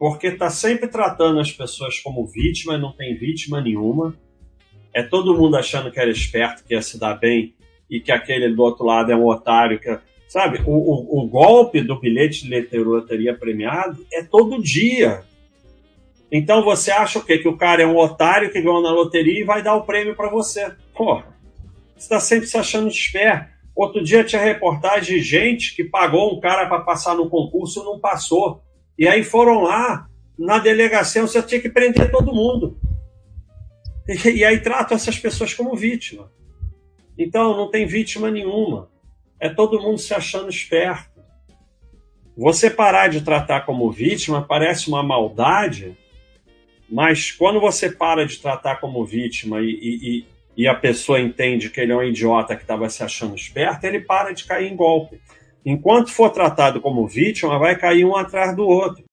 porque está sempre tratando as pessoas como vítima, não tem vítima nenhuma. É todo mundo achando que era esperto, que ia se dar bem, e que aquele do outro lado é um otário. Que, sabe, o, o, o golpe do bilhete de loteria premiado é todo dia. Então você acha o quê? Que o cara é um otário que ganhou na loteria e vai dar o prêmio para você. Porra, você está sempre se achando esperto. Outro dia tinha reportagem de gente que pagou um cara para passar no concurso e não passou. E aí foram lá, na delegacia, você tinha que prender todo mundo. E, e aí tratam essas pessoas como vítima. Então não tem vítima nenhuma. É todo mundo se achando esperto. Você parar de tratar como vítima parece uma maldade, mas quando você para de tratar como vítima e, e, e a pessoa entende que ele é um idiota que estava se achando esperto, ele para de cair em golpe. Enquanto for tratado como vítima, vai cair um atrás do outro.